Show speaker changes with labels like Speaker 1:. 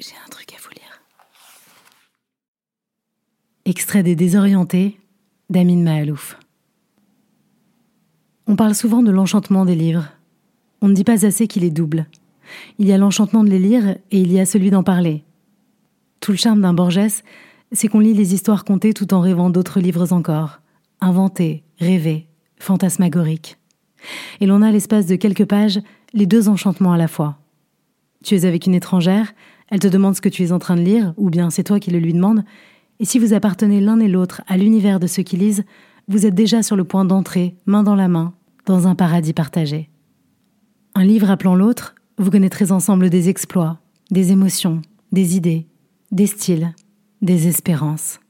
Speaker 1: J'ai un truc à vous lire. Extrait des Désorientés d'Amin Mahalouf. On parle souvent de l'enchantement des livres. On ne dit pas assez qu'il est double. Il y a l'enchantement de les lire et il y a celui d'en parler. Tout le charme d'un Borges, c'est qu'on lit les histoires contées tout en rêvant d'autres livres encore, inventés, rêvés, fantasmagoriques. Et l'on a l'espace de quelques pages les deux enchantements à la fois. Tu es avec une étrangère, elle te demande ce que tu es en train de lire, ou bien c'est toi qui le lui demande, et si vous appartenez l'un et l'autre à l'univers de ceux qui lisent, vous êtes déjà sur le point d'entrer, main dans la main, dans un paradis partagé. Un livre appelant l'autre, vous connaîtrez ensemble des exploits, des émotions, des idées, des styles, des espérances.